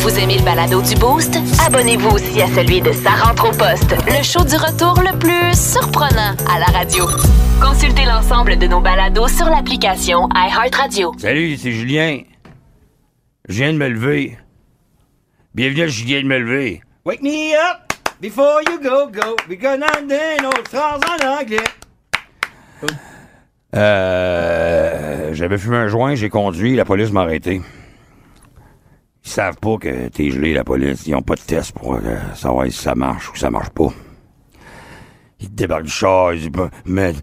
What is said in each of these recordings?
Vous aimez le balado du Boost? Abonnez-vous aussi à celui de Sa rentre au poste, le show du retour le plus surprenant à la radio. Consultez l'ensemble de nos balados sur l'application iHeartRadio. Salut, c'est Julien. Je viens de me lever. Bienvenue à Julien de me lever. Wake me up before you go, go. We're gonna en anglais. Euh, j'avais fumé un joint, j'ai conduit, la police m'a arrêté. Ils savent pas que t'es gelé, la police. Ils ont pas de test pour euh, savoir si ça marche ou ça marche pas. Ils te débarquent du char, ils disent mets,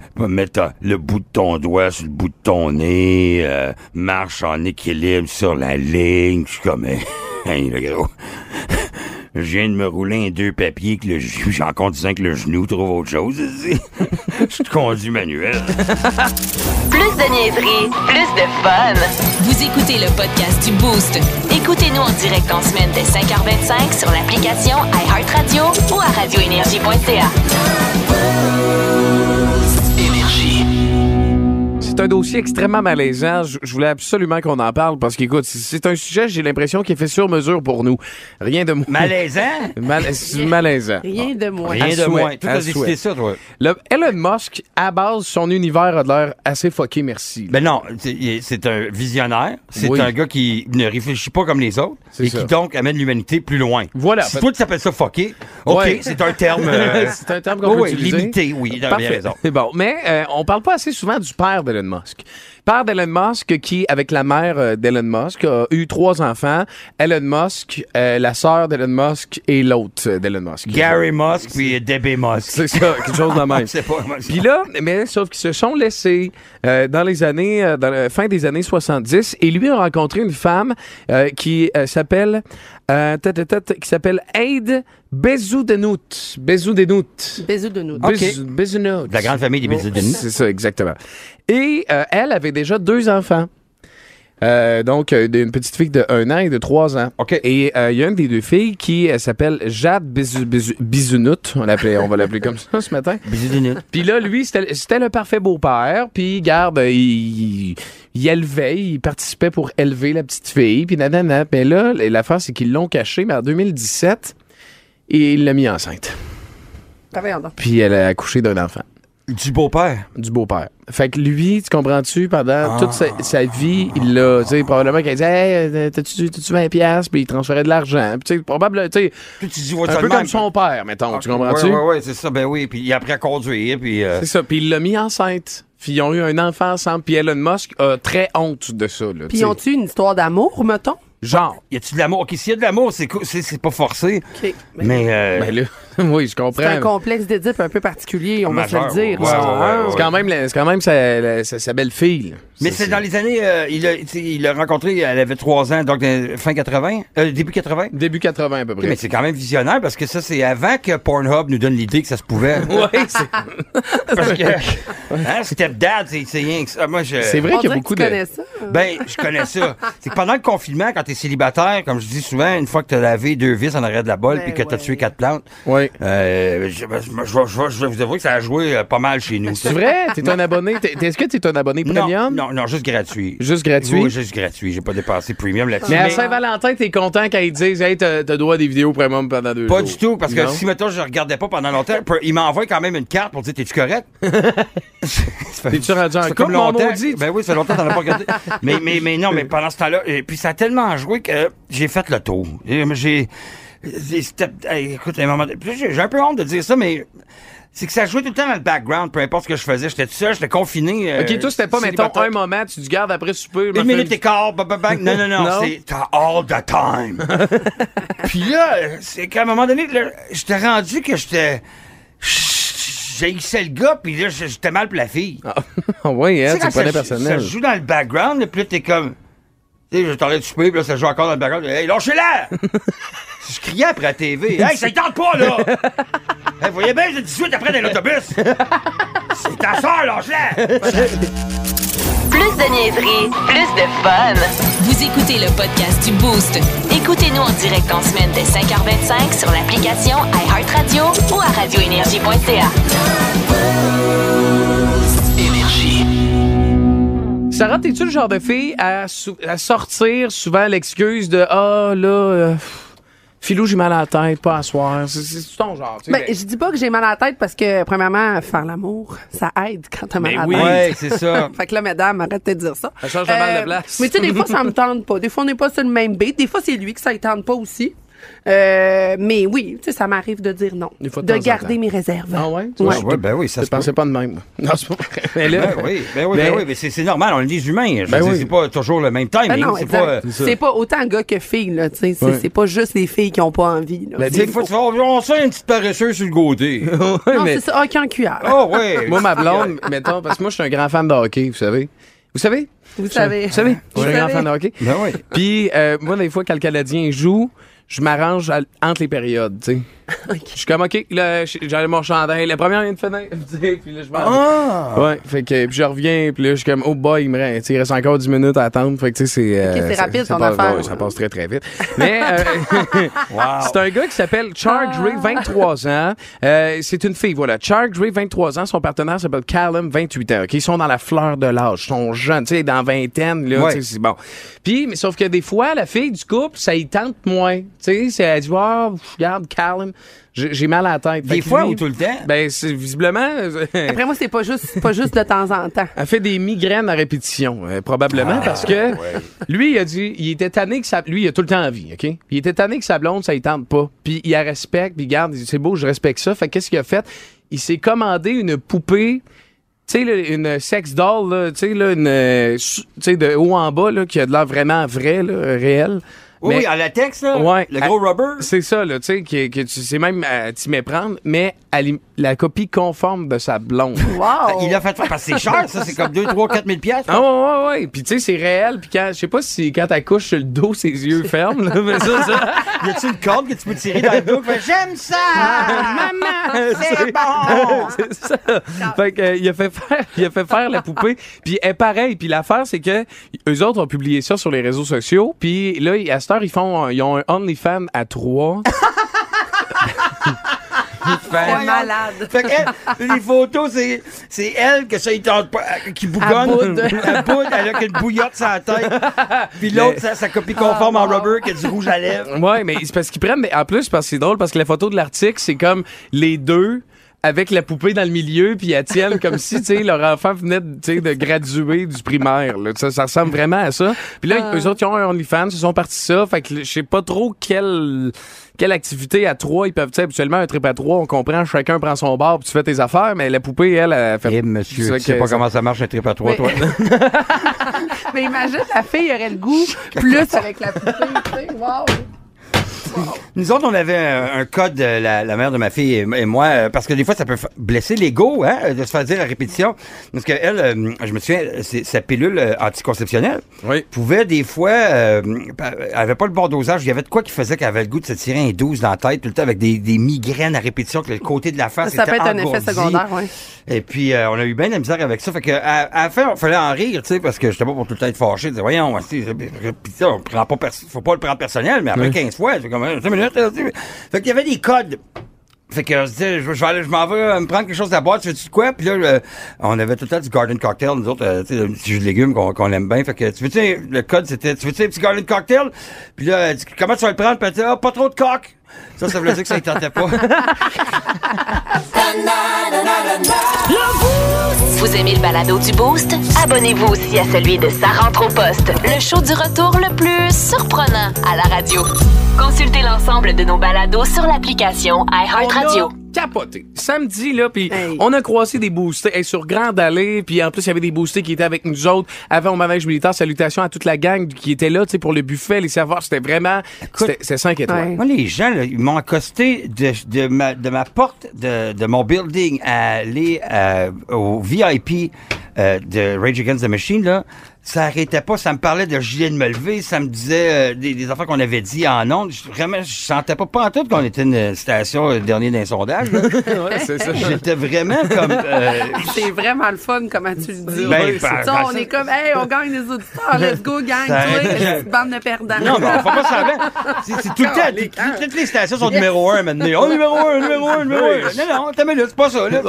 le bout de ton doigt sur le bout de ton nez, euh, marche en équilibre sur la ligne. Je suis comme, hey, le gros. Je viens de me rouler un deux papiers que le genou, j'ai encore disant que le genou trouve autre chose. ici. Je te conduis manuel. Plus de niaiserie, plus de fun. Vous écoutez le podcast du Boost. Écoutez-nous en direct en semaine dès 5h25 sur l'application iHeartRadio ou à radioénergie.ca. C'est un dossier extrêmement malaisant. Je, je voulais absolument qu'on en parle parce qu'écoute, c'est- c'est un sujet, j'ai l'impression, qui est fait sur mesure pour nous. Rien de moins. Malaisant? Mal- malaisant. Rien de moins. Rien À de souhait, moins. Toi, à ça, toi? Le Elon Musk, à base, son univers a de l'air assez fucké, merci. Ben non, c'est- un visionnaire. C'est Oui. un gars qui ne réfléchit pas comme les autres et ça. qui donc amène l'humanité plus loin. Voilà. Si toi, tu s'appelles ça fucké, OK, Ouais. c'est un terme... euh, c'est un terme qu'on peut oui, utiliser. limité, oui, t'as bien Parfait. raison. C'est bon. Mais euh, on parle pas assez souvent du père d'Elon Musk. Père d'Elon Musk qui, avec la mère euh, d'Elon Musk, a eu trois enfants. Elon Musk, euh, la sœur d'Elon Musk et l'autre d'Elon Musk. Gary Musk puis Debbie Musk. C'est ça, quelque chose de même. C'est pas. Puis là, mais sauf qu'ils se sont laissés euh, dans les années, euh, dans la fin des années 70, et lui a rencontré une femme qui s'appelle, qui s'appelle Aide Bezoudenhout. Bezoudenhout. Bisous de nous. Ok. Bez- Bezoudenhout. De la grande famille des Bézidénis. C'est ça, exactement. Et euh, elle avait déjà deux enfants. Euh, donc, euh, une petite fille de 1 an et de 3 ans. OK. Et euh, il y a une des deux filles qui s'appelle Jade Bisounout. On, l'appelait- on va l'appeler comme ça ce matin. Bézidénis. Puis là, lui, c'était le parfait beau-père. Puis, garde, il, il élevait, il participait pour élever la petite fille. Puis, nanana. Mais là, l'affaire, c'est qu'ils l'ont caché, mais en 2017, et il l'a mis enceinte. Donc. Puis, elle a accouché d'un enfant Du beau-père? du beau-père. Fait que lui, tu comprends-tu, pendant Ah. toute sa, sa vie, il l'a, tu sais, probablement qu'il disait, hey, euh, t'as-tu, t'as-tu 20 piastres, puis il transférait de l'argent. Puis, tu sais, probablement, tu sais, Puis tu dis, ouais, un peu comme son père, mettons, tu Ouais, comprends-tu? Ouais, ouais, c'est ça, ben oui. Puis il a appris à conduire, puis... euh, C'est ça. Puis il l'a mis enceinte. Puis ils ont eu un enfant ensemble. Puis Elon Musk a très honte de ça. Là, Puis sais. ont-tu une histoire d'amour, mettons? Genre. Y a-tu de l'amour? OK, s'il y a de l'amour, c'est c'est c'est pas forcé. OK. Mais Mais... euh, Ben là, oui, je comprends. c'est un complexe d'Édipe un peu particulier, on va se le dire. ouais, ouais, ouais, Hein? ouais. C'est quand même, la- c'est quand même sa, la- sa, sa belle-fille. là. Mais Ça, c'est dans les années... euh, il a- tu sais, il l'a rencontré, elle avait 3 ans, donc euh, fin 80, euh, début 80. Début 80 à peu près. mais c'est quand même visionnaire parce que ça, c'est avant que Pornhub nous donne l'idée que ça se pouvait. Oui, c'est Parce que, hein, stepdad, c'est c'est rien que ça. Moi, je. c'est vrai On qu'il y a dirait que beaucoup tu de. connais ça. Ben, je connais ça. C'est que pendant le confinement, quand t'es célibataire, comme je dis souvent, une fois que t'as lavé deux vis en arrière de la bolle Ben puis que t'as ouais. tué quatre plantes, Oui. euh, je, je- vais vous avouer que ça a joué euh, pas mal chez nous. C'est vrai? T'es un abonné? t'es- Est-ce que t'es un abonné Non, premium? non, non, juste gratuit. Juste gratuit? Oui, juste gratuit. J'ai pas dépensé premium là-dessus. Mais à Mais Saint-Valentin, t'es content quand ils disent Hey, t'as t'as droit à des vidéos premium pendant deux pas jours. du tout, parce que Non? si, mettons, je regardais pas pendant longtemps, il m'envoie quand même une carte pour dire T'es-tu correct? T'es-tu rendu en couple, comme mon longtemps. maudit? Ben oui, ça fait longtemps que t'en as pas regardé. mais, mais, mais non, mais pendant ce temps-là, et puis ça a tellement joué que j'ai fait le tour. Et, J'ai, hey, écoute, à un moment j'ai j'ai un peu honte de dire ça, mais c'est que ça jouait tout le temps dans le background, peu importe ce que je faisais. J'étais tout seul, j'étais confiné. euh, Ok, toi, c'était pas, mettons, un moment, tu te gardes après souper. Une minute et quart, bang, bang, bang. Non, non, non, Non? c'est t'as all the time. Puis là, c'est qu'à un moment donné, là, j'étais rendu que j'étais... J'haïssais le gars, puis là, j'étais mal pour la fille. Ah, oui, hein, Tu sais, tu prenais personnel. ça joue dans le background, puis là, t'es comme... Tu sais, je t'en de souper, puis là, ça joue encore dans le background. Hey, lâchez-la! je criais après la TV. Hey, ça ne tente pas, là! hey, vous voyez bien, j'ai 18 après dans l'autobus! C'est ta soeur, lâche-la! Plus de niaiserie, plus de fun. Vous écoutez le podcast du Boost. Écoutez-nous en direct en semaine dès 5h25 sur l'application iHeartRadio ou à radioénergie.ca. Sarah, t'es-tu le genre de fille à, sou- à sortir souvent l'excuse de Ah, là, euh, Philou, j'ai mal à la tête, pas à soir. C'est- C'est ton genre. tu sais, Ben, ben- je dis pas que j'ai mal à la tête parce que, premièrement, faire l'amour, ça aide quand t'as mal Ben à la oui. tête. Ouais, c'est ça. Fait que là, mesdames, arrêtez de dire ça. Ça change le mal de place. Mais tu sais, des fois, ça me tente pas. Des fois, on n'est pas sur le même beat. Des fois, c'est lui que ça ne tente pas aussi. Euh, mais oui, ça m'arrive de dire non. Des fois, de de temps en garder temps. mes réserves. Ah ouais? Tu Ouais. Ouais, ben oui, ça Je se pensais pas de même. Non, c'est pas. Mais là, Ben oui, ben oui, Mais- ben oui, mais c'est c'est normal, on est des humains. Je Ben oui. c'est pas toujours le même timing. non, c'est exact. pas. euh, c'est pas autant gars que filles, là, tu sais. C'est Ouais. c'est pas juste les filles qui ont pas envie, là. Ben, Des fois, tu vas on sent une petite paresseuse sur le côté. Non, mais- c'est ça. Ah, qu'en cuillère. Oh, ouais. moi, ma blonde, mettons, parce que moi, je suis un grand fan de hockey, vous savez. Vous savez? Vous savez. Vous savez? Je suis un grand fan de hockey. Ben oui. Puis, euh, moi, des fois, quand le Canadien joue, je m'arrange entre les périodes, tu sais. Je suis comme, OK, là, j'allais mon chandail. La première vient de finir. Puis là, je m'en Ah! Ouais, fait que puis je reviens, puis là, je suis comme, oh boy, il me reste, il reste encore 10 minutes à attendre. Fait que, tu sais, c'est. euh, c'est rapide, ça ton passe- affaire. ouais, ça passe très, très vite. Mais, euh, Wow. c'est un gars qui s'appelle Charles Ray, 23 ans. Euh, c'est une fille, voilà. Charles Ray, 23 ans. Son partenaire s'appelle Callum, 28 ans. OK, ils sont dans la fleur de l'âge. Ils sont jeunes, tu sais, dans vingtaine, là, Ouais. tu sais, c'est bon. Puis, mais sauf que des fois, la fille du couple, ça y tente moins. Tu sais, c'est- elle dit, ah, regarde, Callum, j'ai mal à la tête. Des fois lui, ou tout le temps? Ben, c'est visiblement. Après moi, c'est pas juste, pas juste de temps en temps. Elle fait des migraines à répétition, euh, probablement, parce que lui, il a dit, il était tanné que sa, lui, il a tout le temps envie, OK? Il était tanné que sa blonde, ça il tente pas. Puis il la respecte, puis il garde, il dit, c'est beau, je respecte ça. Fait que qu'est-ce qu'il a fait? Il s'est commandé une poupée, tu sais, une sex doll, tu sais, là, une, euh, su- tu sais, de haut en bas, là, qui a de l'air vraiment vrai, là, euh, réel. Oui, Mais- oui, en latex, là. Ouais. Le gros À- rubber. C'est ça, là, tu sais, que, que tu sais même à t'y méprendre, mais à la copie conforme de sa blonde. Wow! Il a fait faire parce que c'est cher, ça. C'est comme 2, 3, 4 000 piastres. Ah ouais, ouais, ouais. Puis tu sais, c'est réel. Puis quand, je sais pas si quand elle couche sur le dos, ses yeux ferment. Là, mais ça, ça. Y a-tu une corde que tu peux tirer dans le dos? fait, J'aime ça! Maman! C'est bon! c'est ça. Fait que, euh, il a fait faire, il a fait faire la poupée. Puis elle est pareil. Puis l'affaire, c'est que eux autres ont publié ça sur les réseaux sociaux. Puis là, à cette ils font, ils ont un OnlyFans à trois. C'est malade. Fait que les photos, c'est, c'est elle que ça y tente pas, euh, qui bougonne. Elle boude, elle a qu'une bouillotte sur la tête. Puis l'autre, sa, sa copie conforme en rubber qui a du rouge à lèvres. Ouais, mais c'est parce qu'ils prennent. Mais en plus, parce que c'est drôle parce que la photo de l'article, c'est comme les deux avec la poupée dans le milieu, puis elles tiennent comme si, tu sais, leur enfant venait, de, tu sais, de graduer du primaire. Là. Ça, ça ressemble vraiment à ça. Puis là, eux autres, ils ont un OnlyFans, ils sont partis ça. Fait que je sais pas trop quelle quelle activité à trois ils peuvent. Tu sais, habituellement, un trip à trois, on comprend, chacun prend son bar, puis tu fais tes affaires, mais la poupée, elle, elle fait. Eh, monsieur, tu sais que pas ça- comment ça marche un trip à trois, Mais- toi. Mais imagine, la fille aurait le goût plus avec la poupée, tu sais. Wow! Nous autres, on avait un, un code, la, la mère de ma fille et, et moi, euh, parce que des fois, ça peut blesser l'ego, hein, de se faire dire à répétition. Parce que elle, euh, je me souviens, sa pilule euh, anticonceptionnelle Oui. pouvait des fois, euh, elle avait pas le bon dosage. Il y avait de quoi qui faisait qu'elle avait le goût de se tirer un 12 dans la tête tout le temps avec des, des migraines à répétition, que le côté de la face Ça était peut être un effet secondaire, oui. Et puis, euh, on a eu bien de la misère avec ça. Fait que, à, à la fin, il fallait en rire, tu sais, parce que j'étais pas pour tout le temps être fâché. Je voyons, on prend pas, faut pas le prendre personnel, mais après Oui. 15 fois, c'est comme, 5 minutes, là, tu sais. Fait qu'il y avait des codes. Fait que je disais, je, vais aller, je m'en vais euh, me prendre quelque chose la boîte, tu veux-tu quoi? Puis là, euh, on avait tout le temps du garden cocktail, nous autres, euh, tu sais, le petit jus de légumes qu'on qu'on aime bien. Fait que, tu veux-tu, le code, c'était, tu veux-tu un petit garden cocktail? Puis là, comment tu vas le prendre? Puis elle ah, pas trop de coque. Ça, ça voulait dire que ça ne tentait pas. Vous aimez le balado du Boost? Abonnez-vous aussi à celui de Sa rentre au poste, le show du retour le plus surprenant à la radio. Consultez l'ensemble de nos balados sur l'application iHeartRadio. Capoté. Samedi, là, puis Hey. on a croisé des boostés hey, sur Grande Allée, puis en plus, il y avait des boostés qui étaient avec nous autres avant au manège militaire. Salutations à toute la gang qui était là, tu sais, pour le buffet, les serveurs. C'était vraiment... C'était c'était 5 étoiles. Ouais. Moi, les gens, là, ils m'ont accosté de, de, ma, de ma porte de, de mon building à aller euh, au VIP euh, de Rage Against the Machine, là. Ça arrêtait pas, ça me parlait de gilet de me lever, ça me disait euh, des, des affaires qu'on avait dit en ondes. Je- Vraiment, je sentais pas pas en tout qu'on était une station euh, dernier d'un sondage. là. Ouais, c'est ça. J'étais vraiment comme... euh, C'est vraiment le fun, comment tu le dis. Ben, Tu ben, on ça- est comme, hey, on gagne les auditeurs, let's go, gang, Ça petite bande de perdants. Non, mais on pas semblant. C'est c'est tout le temps. Toutes- les stations sont numéro un maintenant. Oh, numéro un, numéro un, numéro un. Non, non, t'as minute, c'est pas ça, là.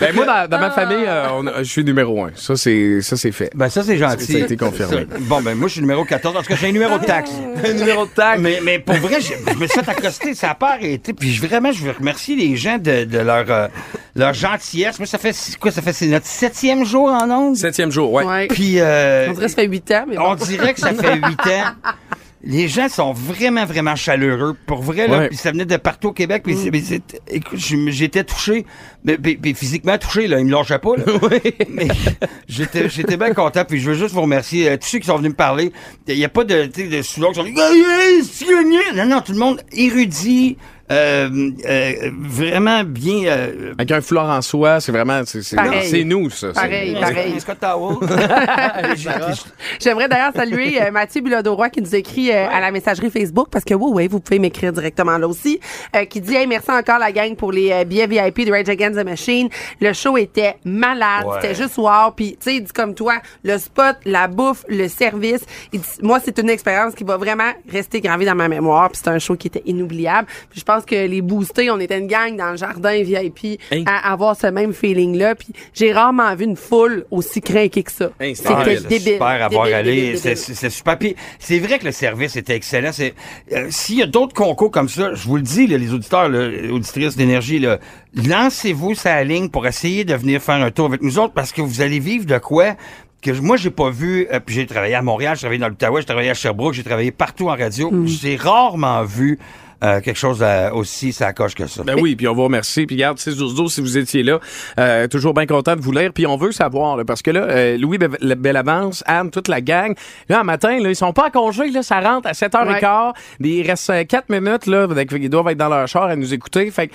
Ben, moi, dans, dans ma famille, euh, on a- je suis numéro un. Ça, c'est ça, c'est fait. Ben, ça, c'est gentil. Ça a été confirmé. Bon, ben moi, je suis numéro 14. En tout cas, j'ai un numéro de taxe. Un numéro de taxe. Mais, mais pour vrai, je, je me suis fait accoster, ça n'a pas arrêté. Puis je- vraiment, je veux remercier les gens de, de leur, euh, leur gentillesse. Moi, ça fait quoi? Ça fait c'est notre septième jour en ondes? Septième jour, ouais. Ouais. Puis euh, On dirait que ça fait 8 ans, mais bon. on dirait que ça fait huit ans. Les gens sont vraiment, vraiment chaleureux. Pour vrai, là. Ouais. Puis ça venait de partout au Québec. Puis c'est- écoute, j'étais touché. Mais, physiquement touché, là. Ils me lâchaient pas, là. Mais j'étais, j'étais bien content. Puis je veux juste vous remercier. euh, tous ceux qui sont venus me parler. Il n'y a pas de, tu sais, de sous qui sont dit, Ah, yeah, c'est gagné. Non, non, tout le monde érudit. Euh, euh, vraiment bien. Euh, Avec un foulard en soie, c'est vraiment. C'est c'est- Pareil. c'est nous, ça. C'est- Pareil, pareil. Scott J'aimerais d'ailleurs saluer euh, Mathieu Bilodeau-Roy qui nous écrit euh, à la messagerie Facebook parce que oui, oui, vous pouvez m'écrire directement là aussi. euh, qui dit hey, merci encore la gang pour les euh, billets VIP de Rage Against the Machine. Le show était malade, Ouais. c'était juste wow. Puis tu sais, il dit comme toi, le spot, la bouffe, le service. Il dit, moi, c'est une expérience qui va vraiment rester gravée dans ma mémoire. Puis c'est un show qui était inoubliable. Puis je pense que les boostés, on était une gang dans le jardin VIP à avoir ce même feeling là. Puis j'ai rarement vu une foule aussi craquée que ça. C'était débile. débile. super à voir débile, aller. débile, C'est super. Puis c'est vrai que le service était excellent. Euh, s'il y a d'autres concours comme ça, je vous le dis, là, les auditeurs, là, les auditrices d'énergie, là, lancez-vous sa ligne pour essayer de venir faire un tour avec nous autres parce que vous allez vivre de quoi que je- moi j'ai pas vu. euh, puis j'ai travaillé à Montréal, j'ai travaillé dans l'Outaouais, j'ai travaillé à Sherbrooke, j'ai travaillé partout en radio. J'ai rarement vu euh, quelque chose euh, aussi ça coche que ça. Ben oui, puis on vous remercie. Puis garde 6 12 12 si vous étiez là. Euh, toujours bien content de vous lire. Puis on veut savoir, là, parce que là, euh, Louis Bellavance, Anne, toute la gang, là, un matin, là, ils sont pas en congé, là, ça rentre à 7h15. Il reste 4 minutes, là, donc ils doivent être dans leur char à nous écouter. Fait que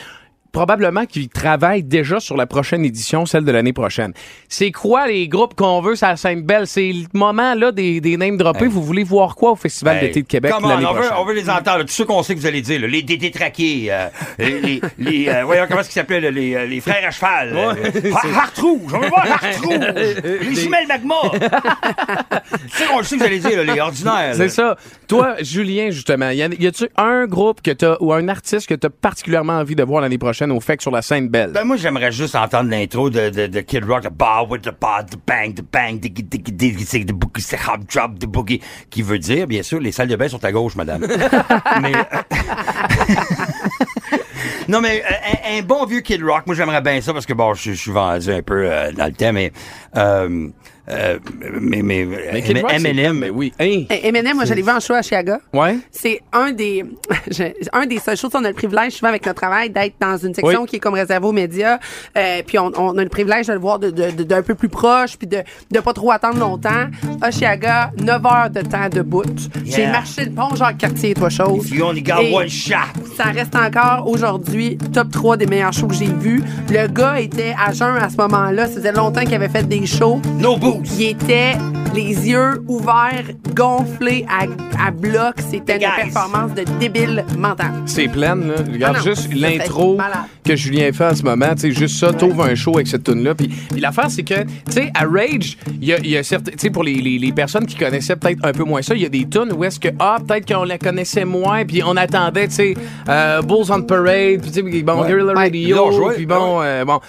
probablement qu'ils travaillent déjà sur la prochaine édition, celle de l'année prochaine. C'est quoi les groupes qu'on veut? Sur la Sainte-Belle? C'est le moment, là, des, des names droppés. Hey. Vous voulez voir quoi au Festival Hey, d'été de Québec l'année on, veut, prochaine? on veut les entendre. Tous ceux qu'on sait que vous allez dire, là, les détraqués, euh, les, les, euh, voyons comment est-ce qu'ils s'appellent, les, euh, les frères à cheval. Har- Hartrouge, on veut voir Hartrouge. les jumelles magma. Ceux qu'on le sait que vous allez dire, là, les ordinaires. C'est ça. Toi, Julien, justement, y, a-tu un groupe que t'as ou un artiste que t'as particulièrement envie de voir l'année prochaine? Au FEC sur la scène belle? Ben, moi, j'aimerais juste entendre l'intro de, de, de Kid Rock, the bar with the bar, the bang, the bang, the diggy, diggy, diggy, diggy, the boogie, the hop drop, the boogie, qui veut dire, bien sûr, les salles de bain sont à gauche, madame. mais, euh, non, mais euh, un, un bon vieux Kid Rock, moi, j'aimerais bien ça parce que, bon, je, je suis vendu un peu euh, dans le temps, mais, euh, euh, mais, mais, Mais Kid Rock, c'est- M&M, Mais oui. Hein? Eh, Eminem, moi, l'ai vu en show à Chiaga. Ouais. C'est un des, je- un des seules choses, on a le privilège, souvent avec notre travail, d'être dans une section Oui. qui est comme réservée aux médias. Euh, puis on, on a le privilège de le voir de- de- de- d'un peu plus proche, puis de, de pas trop attendre longtemps. Oshiaga, 9 heures de temps de bout. J'ai Yeah. marché le pont Jacques-Cartier, toi chose. You only got Et one shot. Ça reste encore aujourd'hui top 3 des meilleurs shows que j'ai vus. Le gars était à jeun à ce moment-là. Ça faisait longtemps qu'il avait fait des shows. No boots. Il était les yeux ouverts, gonflés à, à bloc. C'était une Guys. performance de débile mental. C'est pleine, là. Regarde Ah non, juste ça, l'intro malade. que Julien fait en ce moment. Tu sais, juste ça, t'ouvres un show avec cette tune-là. Puis, puis l'affaire, c'est que, tu sais, à Rage, il y a, il y a certains, tu sais, pour les, les, les personnes qui connaissaient peut-être un peu moins ça, il y a des tunes où est-ce que, ah, peut-être qu'on la connaissait moins, puis on attendait, tu sais, euh, Bulls on Parade, puis tu sais, bon, Ouais. Guerrilla Ouais. Radio, Ils l'ont joué, puis bon, ouais. euh, bon.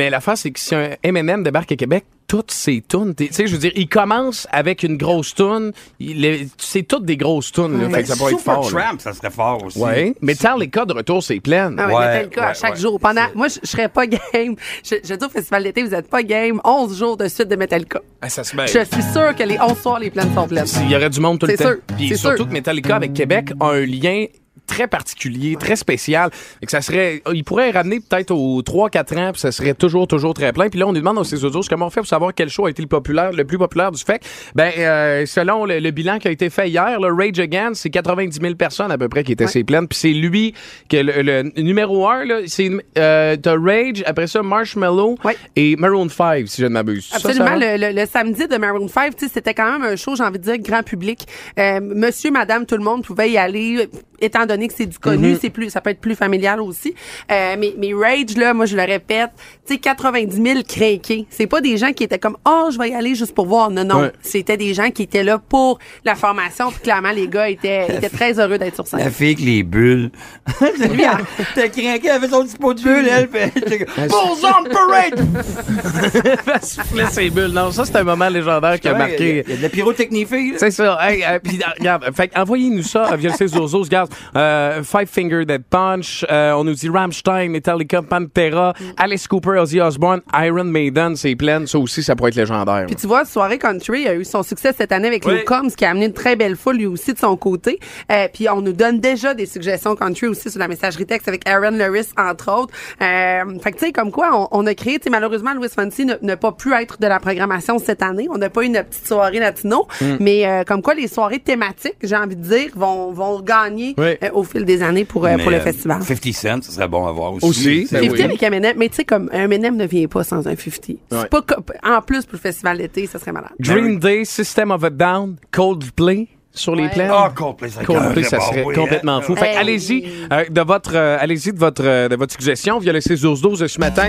Mais l'affaire, c'est que si un M&M débarque à Québec, toutes ces tunes, tu sais, je veux dire, il commence avec une grosse tune, c'est toutes des grosses tunes, là, fait que ça pourrait être Super fort. là. Tramp, ça serait fort aussi. Ouais. Mais Metallica de retour, c'est plein. Ah ouais, Ouais, Metallica à ouais, chaque ouais. jour. Pendant, moi, je, je serais pas game. Je, je dis au festival d'été, vous êtes pas game. 11 jours de suite de Metallica. Ah, ça se met. Je suis sûr que les 11 soirs, les plaines sont pleines. Il y aurait du monde tout le C'est temps. sûr, Puis c'est surtout sûr. que Metallica avec Québec a un lien très particulier, très spécial. Et que ça serait, il pourrait ramener peut-être aux 3-4 ans, puis ça serait toujours, toujours très plein. Puis là, on nous demande aux ses audios comment on fait pour savoir quel show a été le populaire, le plus populaire du FEC. Ben, euh, selon le, le bilan qui a été fait hier, le Rage Against, c'est 90 000 personnes à peu près qui étaient ses plaines. Puis c'est lui que le, le numéro 1, là, c'est euh, t'as Rage, après ça Marshmallow Ouais. et Maroon 5, si je ne m'abuse. Ça, ça Absolument. le, samedi de Maroon 5, tu sais, c'était quand même un show, j'ai envie de dire, grand public. Euh, monsieur, madame, tout le monde pouvait y aller. étant donné que c'est du connu, c'est plus, ça peut être plus familial aussi. Euh, mais, mais Rage, là, moi, je le répète, tu sais, 90 000 craqués. C'est pas des gens qui étaient comme, oh, je vais y aller juste pour voir. Non, non. Ouais. C'était des gens qui étaient là pour la formation. Puis clairement, les gars étaient, étaient très heureux d'être sur scène. La fille avec les bulles. Lui, hein. T'as craqué, elle avait son petit pot de bulles, elle. elle comme, Bulls on parade! Elle soufflait ses bulles. Non, ça, c'est un moment légendaire qui a marqué. Il y a de la pyrotechnie. C'est ça. Hey, euh, puis, regarde, fait que envoyez-nous ça via le 16 Ouzos. Regarde, euh, Five Finger Dead Punch, euh, on nous dit Rammstein, Metallica, Pantera, Alice Cooper, Ozzy Osbourne, Iron Maiden, c'est plein. Ça aussi, ça pourrait être légendaire. Puis tu vois, Soirée Country a eu son succès cette année avec Oui. Combs, qui a amené une très belle foule lui aussi de son côté. Euh, puis on nous donne déjà des suggestions country aussi sur la messagerie texte avec Aaron Lewis, entre autres. Euh, fait que tu sais, comme quoi, on, on a créé, tu sais, malheureusement, Louis n'a n'a pas pu être de la programmation cette année. On n'a pas eu une petite soirée latino. Mm. Mais euh, comme quoi, les soirées thématiques, j'ai envie de dire, vont, vont gagner Oui. euh, au fil des années pour, euh, pour le euh, festival. 50 Cent, ça serait bon à voir aussi. Aussi, C'est- ben 50 oui. avec Eminem, mais tu sais, comme un Eminem ne vient pas sans un 50. Ouais. C'est pas en plus pour le festival d'été, ça serait malade. Green Day, System of a Down, Coldplay sur les Ouais. plans. Ah, Coldplay, ça Coldplay, ça serait oui, complètement hein. fou. Fait que Hey. allez-y euh, de votre, euh, allez-y de votre, euh, de votre suggestion via le 6 12 12 ce matin.